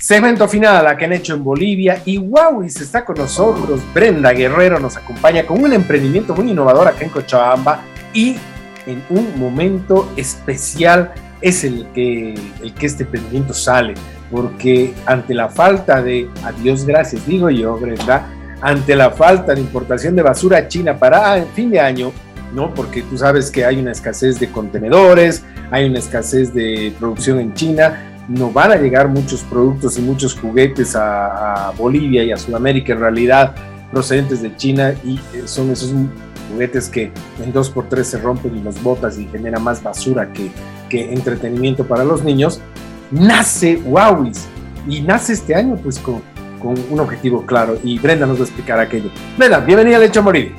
Segmento final a que han hecho en Bolivia y se está con nosotros. Brenda Guerrero nos acompaña con un emprendimiento muy innovador acá en Cochabamba y en un momento especial es el que, el que este emprendimiento sale, porque ante la falta de, adiós gracias, digo yo, Brenda, ante la falta de importación de basura china para fin de año, ¿no? Porque tú sabes que hay una escasez de contenedores, hay una escasez de producción en China, no van a llegar muchos productos y muchos juguetes a, Bolivia y a Sudamérica en realidad procedentes de China y eh, son esos juguetes que en dos por tres se rompen y los botas y genera más basura que, entretenimiento para los niños, nace Huawis y nace este año pues con, un objetivo claro y Brenda nos va a explicar aquello. Brenda, bienvenida a Lecho Morir.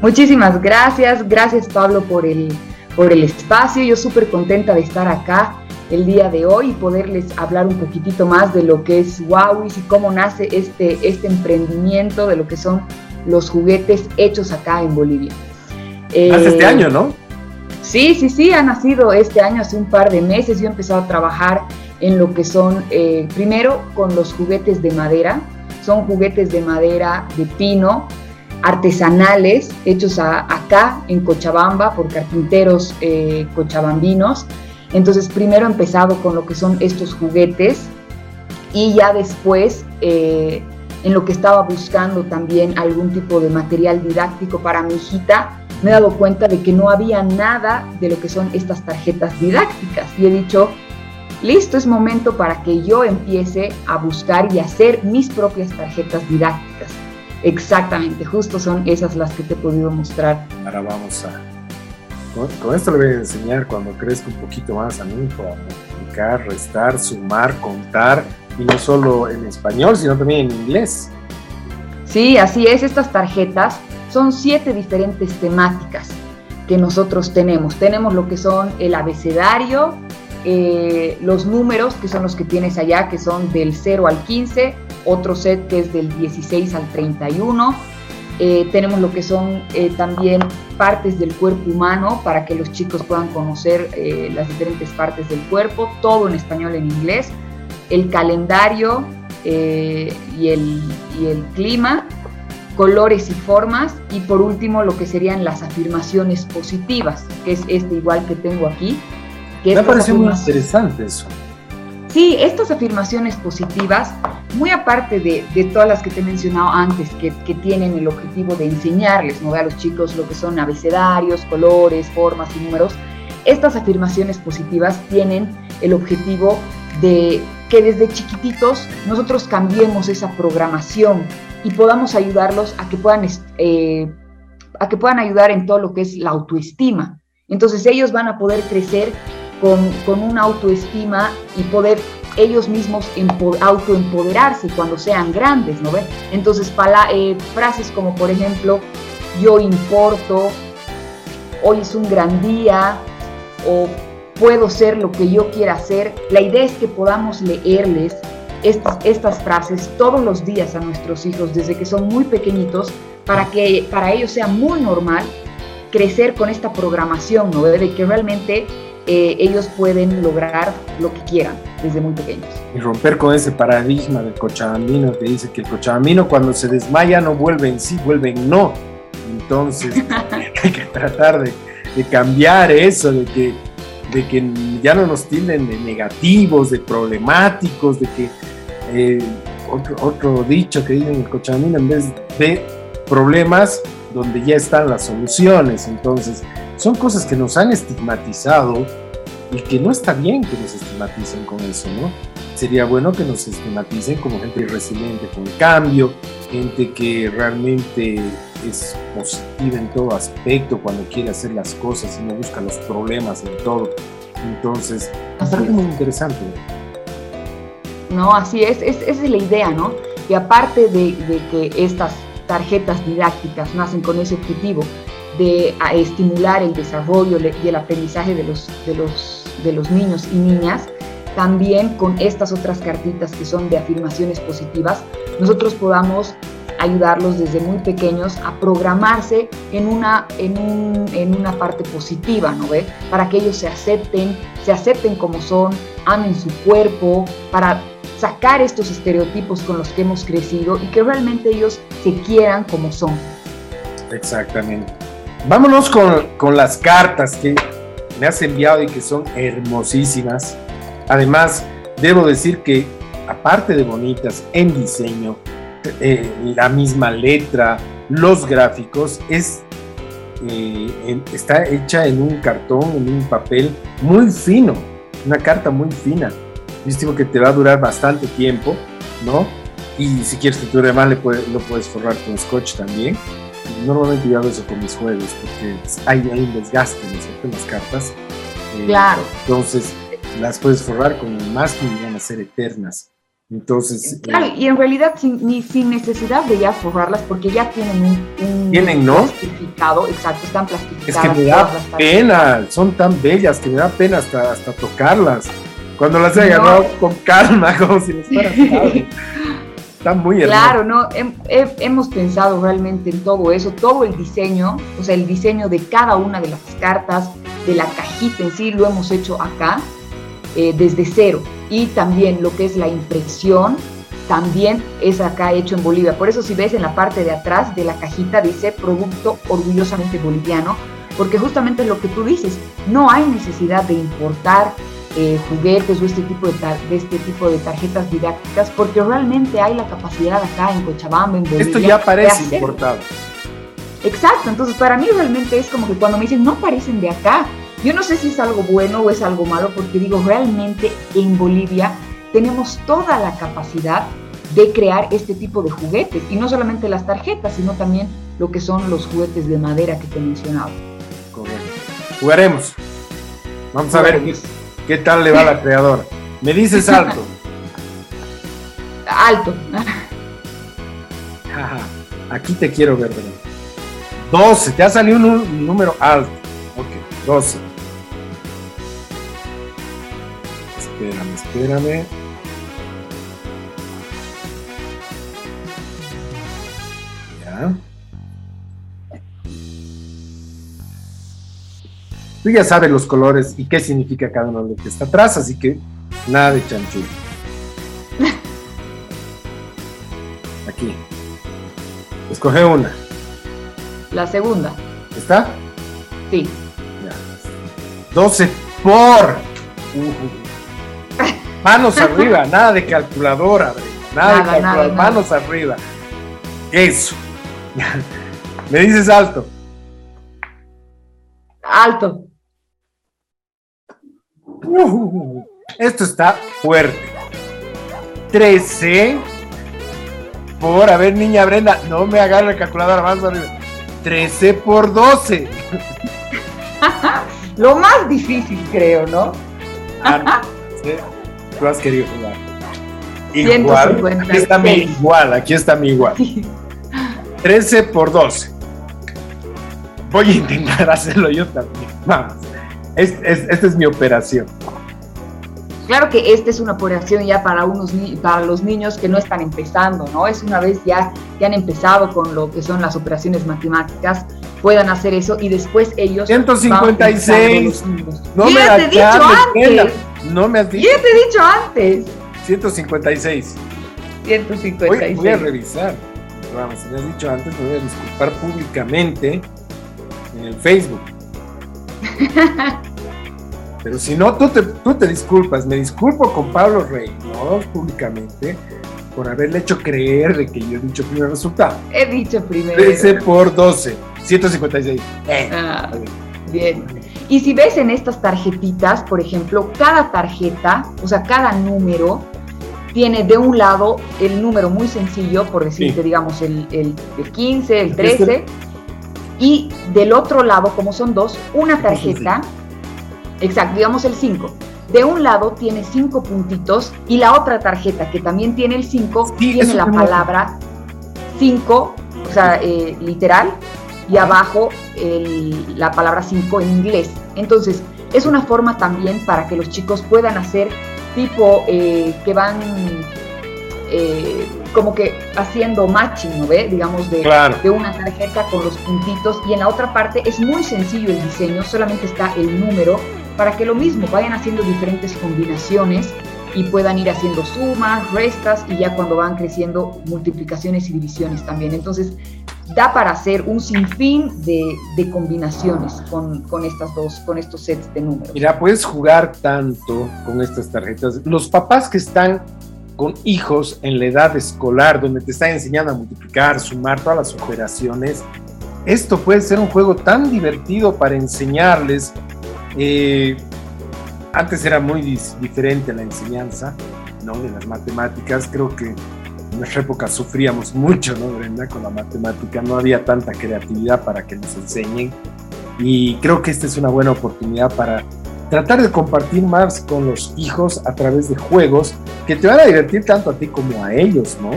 Muchísimas gracias, gracias Pablo por el, por el espacio, yo súper contenta de estar acá el día de hoy y poderles hablar un poquitito más de lo que es Huawei y cómo nace este, este emprendimiento de lo que son los juguetes hechos acá en Bolivia. Hace este eh, año, ¿no? Sí, sí, sí, ha nacido este año hace un par de meses. Yo he empezado a trabajar en lo que son, eh, primero con los juguetes de madera. Son juguetes de madera de pino, artesanales, hechos acá en Cochabamba por carpinteros eh, cochabambinos. Entonces, primero he empezado con lo que son estos juguetes y ya después, eh, en lo que estaba buscando también algún tipo de material didáctico para mi hijita, me he dado cuenta de que no había nada de lo que son estas tarjetas didácticas. Y he dicho, listo, es momento para que yo empiece a buscar y hacer mis propias tarjetas didácticas. Exactamente, justo son esas las que te he podido mostrar. Ahora vamos a con, esto le voy a enseñar cuando crezca un poquito más a mi hijo multiplicar, restar, sumar, contar, y no solo en español, sino también en inglés. Sí, así es. Estas tarjetas son siete diferentes temáticas que nosotros tenemos. Tenemos lo que son el abecedario, eh, los números, que son los que tienes allá, que son del 0 al 15, otro set que es del 16 al 31, eh, tenemos lo que son eh, también partes del cuerpo humano para que los chicos puedan conocer eh, las diferentes partes del cuerpo, todo en español, en inglés, el calendario y el, y, el, clima, colores y formas y por último lo que serían las afirmaciones positivas, que es este igual que tengo aquí. Que Me parece muy interesante eso. Sí, estas afirmaciones positivas, muy aparte de, todas las que te he mencionado antes, que, tienen el objetivo de enseñarles ¿no? a los chicos lo que son abecedarios, colores, formas y números, estas afirmaciones positivas tienen el objetivo de que desde chiquititos nosotros cambiemos esa programación y podamos ayudarlos a que puedan, eh, a que puedan ayudar en todo lo que es la autoestima. Entonces ellos van a poder crecer con, una autoestima y poder ellos mismos autoempoderarse cuando sean grandes, ¿no ven? Entonces, eh, frases como, por ejemplo, yo importo, hoy es un gran día, o puedo ser lo que yo quiera hacer. La idea es que podamos leerles estas, estas frases todos los días a nuestros hijos desde que son muy pequeñitos para que para ellos sea muy normal crecer con esta programación, ¿no? De que realmente eh, ellos pueden lograr lo que quieran desde muy pequeños. Y romper con ese paradigma del cochabambino que dice que el cochabambino cuando se desmaya no vuelve en sí, vuelve en no. Entonces hay que tratar de, cambiar eso, de que, de que ya no nos tienden de negativos, de problemáticos, de que eh, otro, otro dicho que dicen el cochabambino en vez de problemas donde ya están las soluciones. Entonces, son cosas que nos han estigmatizado y que no está bien que nos estigmaticen con eso, ¿no? Sería bueno que nos estigmaticen como gente resiliente con el cambio, gente que realmente es positiva en todo aspecto cuando quiere hacer las cosas y no busca los problemas en todo. Entonces, me parece muy interesante. No, así es, es, esa es la idea, ¿no? Y aparte de, de que estas tarjetas didácticas nacen con ese objetivo, de estimular el desarrollo y el aprendizaje de los, de, los, de los niños y niñas, también con estas otras cartitas que son de afirmaciones positivas, nosotros podamos ayudarlos desde muy pequeños a programarse en una, en, un, en una parte positiva, ¿no ve? Para que ellos se acepten, se acepten como son, amen su cuerpo, para sacar estos estereotipos con los que hemos crecido y que realmente ellos se quieran como son. Exactamente. Vámonos con, con las cartas que me has enviado y que son hermosísimas. Además, debo decir que aparte de bonitas en diseño, eh, la misma letra, los gráficos, es, eh, está hecha en un cartón, en un papel muy fino, una carta muy fina. Yo que te va a durar bastante tiempo, ¿no? Y si quieres que dure más, le lo puedes forrar con scotch también. Normalmente yo hago eso con mis juegos porque hay, un desgaste en las cartas. Eh, claro. Entonces, las puedes forrar con más que van a ser eternas. Entonces. Claro, y en realidad sin, ni sin necesidad de ya forrarlas, porque ya tienen un, ¿Tienen, ¿no? plastificado, exacto, están plastificadas. Es que me da pena, son tan bellas que me da pena hasta, hasta tocarlas. Cuando las he agarrado con calma, como si les fuera Están muy hermosas. Claro, no, hemos pensado realmente en todo eso, todo el diseño, o sea, el diseño de cada una de las cartas, de la cajita en sí, lo hemos hecho acá eh, desde cero. Y también lo que es la impresión, también es acá hecho en Bolivia. Por eso si ves en la parte de atrás de la cajita dice producto orgullosamente boliviano, porque justamente lo que tú dices, no hay necesidad de importar eh, juguetes o este tipo de, de, este tipo de tarjetas didácticas, porque realmente hay la capacidad acá en Cochabamba, en Bolivia. Esto ya parece importado. Exacto, entonces para mí realmente es como que cuando me dicen no parecen de acá, yo no sé si es algo bueno o es algo malo, porque digo, realmente en Bolivia tenemos toda la capacidad de crear este tipo de juguetes, y no solamente las tarjetas, sino también lo que son los juguetes de madera que te he mencionado. Correcto. Jugaremos. Vamos a ver qué, tal le va la creadora. Me dices alto. alto. Aquí te quiero ver, ¿verdad? 12, te ha salido un número alto. Ok, 12. Espérame, espérame. Ya. Tú ya sabes los colores y qué significa cada uno de los que está atrás, así que nada de chanchullo. Aquí. Escoge una. La segunda. ¿Está? Sí. Ya. 12 por. Uh, Manos arriba, nada de calculadora, nada, de calculadora, manos arriba. Eso. Me dices alto. Alto. Uh, esto está fuerte. 13 por, a ver, niña Brenda, no me agarre la calculadora, más arriba. 13 por 12. Lo más difícil, creo, ¿no? Ah, tú has querido jugar. Igual, aquí está mi igual, aquí está mi igual. 13 por 12. Voy a intentar hacerlo yo también. Vamos. Esta es mi operación. Claro que esta es una operación ya para, unos, para los niños que no están empezando, ¿no? Es una vez ya que han empezado con lo que son las operaciones matemáticas, puedan hacer eso y después ellos... 156. No me he dicho antes. No me has dicho. Ya te he dicho antes. 156. 156. Voy, a revisar. Vamos, si me has dicho antes, me voy a disculpar públicamente en el Facebook. Pero si no, tú te, tú te disculpas. Me disculpo con Pablo Rey, no públicamente, por haberle hecho creer de que yo he dicho primero resultado. He dicho primero. 13 por 12, 156. ah, bien. Y si ves en estas tarjetitas, por ejemplo, cada tarjeta, o sea, cada número, tiene de un lado el número muy sencillo, por decirte, digamos, el, el, 15, el 13, y del otro lado, como son dos, una tarjeta, exacto, digamos el 5. De un lado tiene cinco puntitos y la otra tarjeta, que también tiene el 5, tiene la palabra 5, o sea, eh, literal, y abajo la palabra 5 en inglés. Entonces, es una forma también para que los chicos puedan hacer tipo eh, que van eh, como que haciendo matching, ¿no ve? Digamos, de, de una tarjeta con los puntitos. Y en la otra parte es muy sencillo el diseño, solamente está el número para que lo mismo vayan haciendo diferentes combinaciones y puedan ir haciendo sumas, restas y ya cuando van creciendo multiplicaciones y divisiones también. Entonces, da para hacer un sinfín de, de combinaciones con, con, estas dos, con estos sets de números. Mira, puedes jugar tanto con estas tarjetas. Los papás que están con hijos en la edad escolar, donde te están enseñando a multiplicar, sumar todas las operaciones, esto puede ser un juego tan divertido para enseñarles. Eh, antes era muy diferente la enseñanza ¿no? de las matemáticas. Creo que en nuestra época sufríamos mucho, ¿no, Brenda? Con la matemática. No había tanta creatividad para que nos enseñen. Y creo que esta es una buena oportunidad para tratar de compartir más con los hijos a través de juegos que te van a divertir tanto a ti como a ellos, ¿no?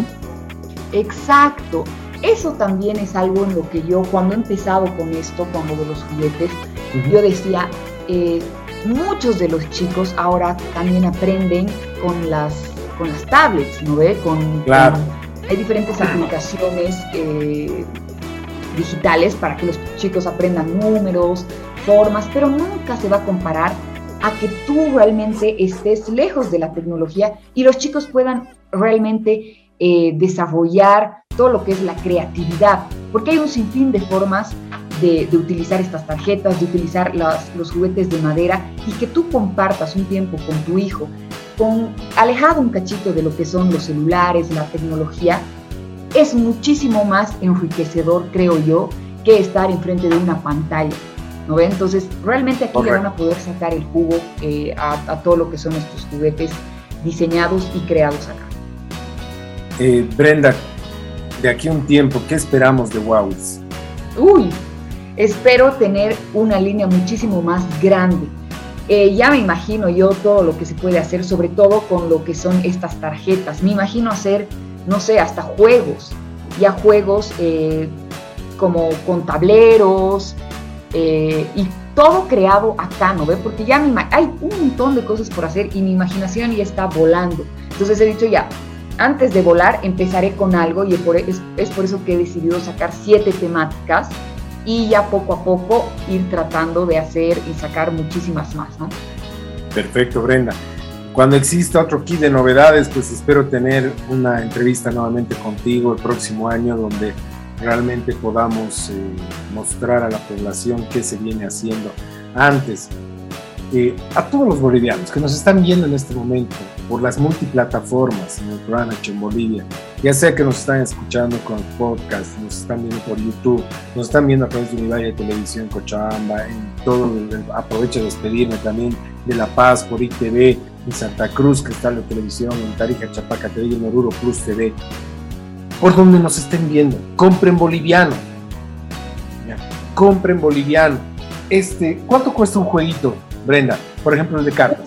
Exacto. Eso también es algo en lo que yo, cuando he empezado con esto, cuando de los juguetes, yo decía, eh, muchos de los chicos ahora también aprenden con las, con las tablets, ¿no ve? Con, claro. hay diferentes aplicaciones eh, digitales para que los chicos aprendan números, formas, pero nunca se va a comparar a que tú realmente estés lejos de la tecnología y los chicos puedan realmente eh, desarrollar todo lo que es la creatividad, porque hay un sinfín de formas de, utilizar estas tarjetas, de utilizar los juguetes de madera y que tú compartas un tiempo con tu hijo, con, alejado un cachito de lo que son los celulares, la tecnología, es muchísimo más enriquecedor, creo yo, que estar enfrente de una pantalla. ¿No ve? Entonces, realmente aquí le van a poder sacar el jugo eh, a, a, todo lo que son estos juguetes diseñados y creados acá. Eh, Brenda, de aquí a un tiempo, ¿qué esperamos de Huawei? Uy, espero tener una línea muchísimo más grande. Eh, ya me imagino yo todo lo que se puede hacer, sobre todo con lo que son estas tarjetas. Me imagino hacer, no sé, hasta juegos, ya juegos eh, como con tableros eh, y todo creado acá, ¿no ve? Porque ya me hay un montón de cosas por hacer y mi imaginación ya está volando. Entonces he dicho ya, antes de volar empezaré con algo y es, es por eso que he decidido sacar siete temáticas y ya poco a poco ir tratando de hacer y sacar muchísimas más, ¿no? Perfecto, Brenda. Cuando exista otro kit de novedades, pues espero tener una entrevista nuevamente contigo el próximo año donde realmente podamos eh, mostrar a la población qué se viene haciendo antes. Eh, a todos los bolivianos que nos están viendo en este momento por las multiplataformas en el programa en Bolivia, ya sea que nos están escuchando con podcast, nos están viendo por YouTube, nos están viendo a través de Univalle Televisión Cochabamba, en todo, el, aprovecho de despedirme también de La Paz por ITV, en Santa Cruz, Cristal de Televisión, en Tarija, Chapaca TV, en Oruro Plus TV, por donde nos estén viendo, compren boliviano, ya, compren boliviano. Este, ¿Cuánto cuesta un jueguito? Brenda, por ejemplo, el de cartas.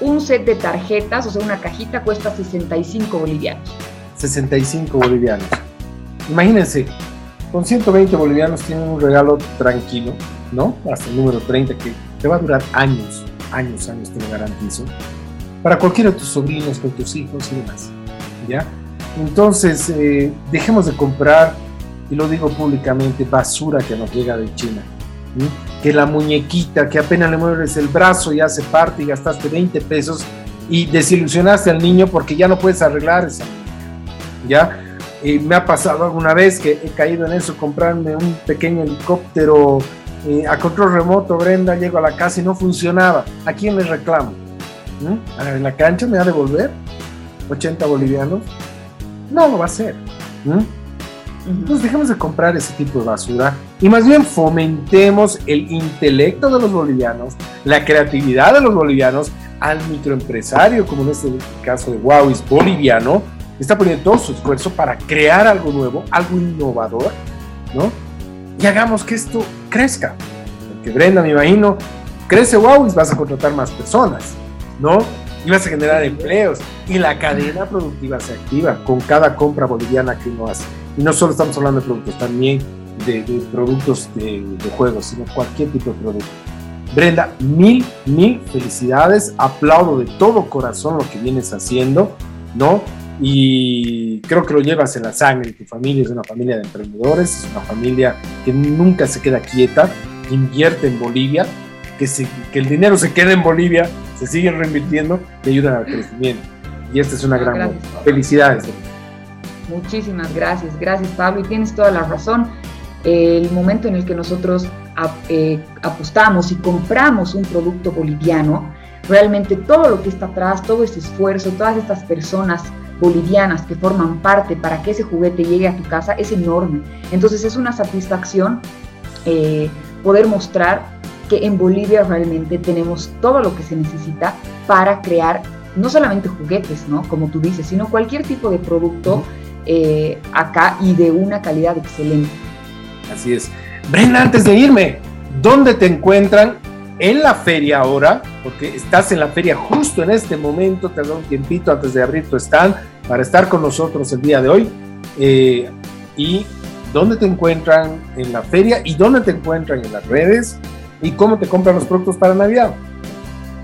Un set de tarjetas, o sea, una cajita cuesta 65 bolivianos. 65 bolivianos. Imagínense, con 120 bolivianos tienen un regalo tranquilo, ¿no? Hasta el número 30 que te va a durar años, años, años, te lo garantizo. Para cualquiera de tus sobrinos, con tus hijos y demás. ¿Ya? Entonces, eh, dejemos de comprar, y lo digo públicamente, basura que nos llega de China que la muñequita, que apenas le mueves el brazo y hace parte y gastaste 20 pesos y desilusionaste al niño porque ya no puedes arreglar esa ¿ya? Y me ha pasado alguna vez que he caído en eso, comprarme un pequeño helicóptero eh, a control remoto, Brenda, llego a la casa y no funcionaba. ¿A quién le reclamo? ¿Mm? ¿En la cancha me va a devolver? ¿80 bolivianos? No lo va a hacer. ¿Mm? Entonces dejemos de comprar ese tipo de basura y más bien fomentemos el intelecto de los bolivianos, la creatividad de los bolivianos al microempresario, como en este caso de Huawei boliviano, está poniendo todo su esfuerzo para crear algo nuevo, algo innovador, ¿no? Y hagamos que esto crezca. Porque Brenda, me imagino, crece Huawei, vas a contratar más personas, ¿no? Y vas a generar empleos y la cadena productiva se activa con cada compra boliviana que uno hace. Y no solo estamos hablando de productos, también de, productos de, juegos, sino cualquier tipo de producto. Brenda, mil, mil felicidades. Aplaudo de todo corazón lo que vienes haciendo, ¿no? Y creo que lo llevas en la sangre. Tu familia es una familia de emprendedores, es una familia que nunca se queda quieta, que invierte en Bolivia, que, que el dinero se quede en Bolivia se siguen reinvirtiendo y ayudan al crecimiento. Y esta es una gran gran felicidades. Muchísimas gracias, gracias Pablo, y tienes toda la razón. El momento en el que nosotros eh, apostamos y compramos un producto boliviano, realmente todo lo que está atrás, todo ese esfuerzo, todas estas personas bolivianas que forman parte para que ese juguete llegue a tu casa es enorme. Entonces es una satisfacción eh, poder mostrar que en Bolivia realmente tenemos todo lo que se necesita para crear no solamente juguetes, ¿no? Como tú dices, sino cualquier tipo de producto eh, acá y de una calidad excelente. Así es. Brenda, antes de irme, ¿dónde te encuentran en la feria ahora? Porque estás en la feria justo en este momento, te da un tiempito antes de abrir tu stand para estar con nosotros el día de hoy. Eh, y dónde te encuentran en la feria y dónde te encuentran en las redes y cómo te compran los productos para Navidad.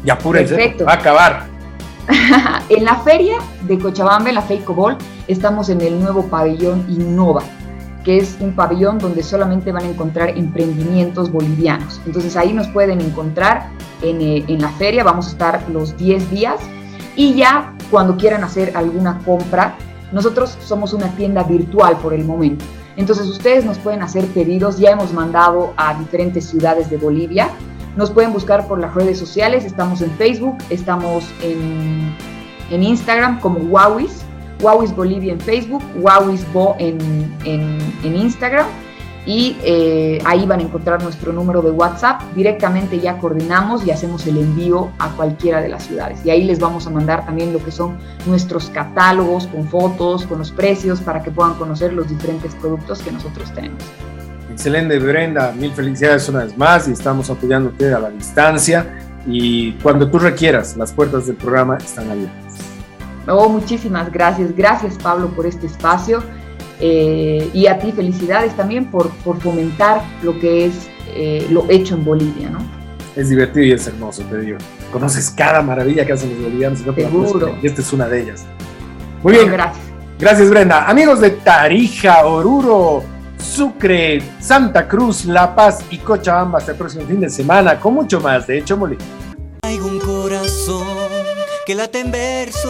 Ya apúrense, va a acabar. en la feria de Cochabamba, en la Feico Ball, estamos en el nuevo pabellón Innova, que es un pabellón donde solamente van a encontrar emprendimientos bolivianos. Entonces ahí nos pueden encontrar en, eh, en la feria, vamos a estar los 10 días y ya cuando quieran hacer alguna compra, nosotros somos una tienda virtual por el momento. Entonces ustedes nos pueden hacer pedidos, ya hemos mandado a diferentes ciudades de Bolivia. Nos pueden buscar por las redes sociales, estamos en Facebook, estamos en, en Instagram como Wawis, Wawis Bolivia en Facebook, Wawis Bo en, en, en Instagram y eh, ahí van a encontrar nuestro número de WhatsApp. Directamente ya coordinamos y hacemos el envío a cualquiera de las ciudades. Y ahí les vamos a mandar también lo que son nuestros catálogos con fotos, con los precios, para que puedan conocer los diferentes productos que nosotros tenemos. Excelente, Brenda. Mil felicidades una vez más y estamos apoyándote a la distancia. Y cuando tú requieras, las puertas del programa están abiertas. Oh, muchísimas gracias. Gracias, Pablo, por este espacio eh, y a ti felicidades también por, por fomentar lo que es eh, lo hecho en Bolivia, ¿no? Es divertido y es hermoso, te digo. Conoces cada maravilla que hacen los bolivianos. Seguro. Y esta es una de ellas. Muy bien. gracias. Gracias, Brenda. Amigos de Tarija, Oruro, Sucre, Santa Cruz, La Paz y Cochabamba hasta el próximo fin de semana con mucho más de Hecho Bolivia. Hay un corazón que late en verso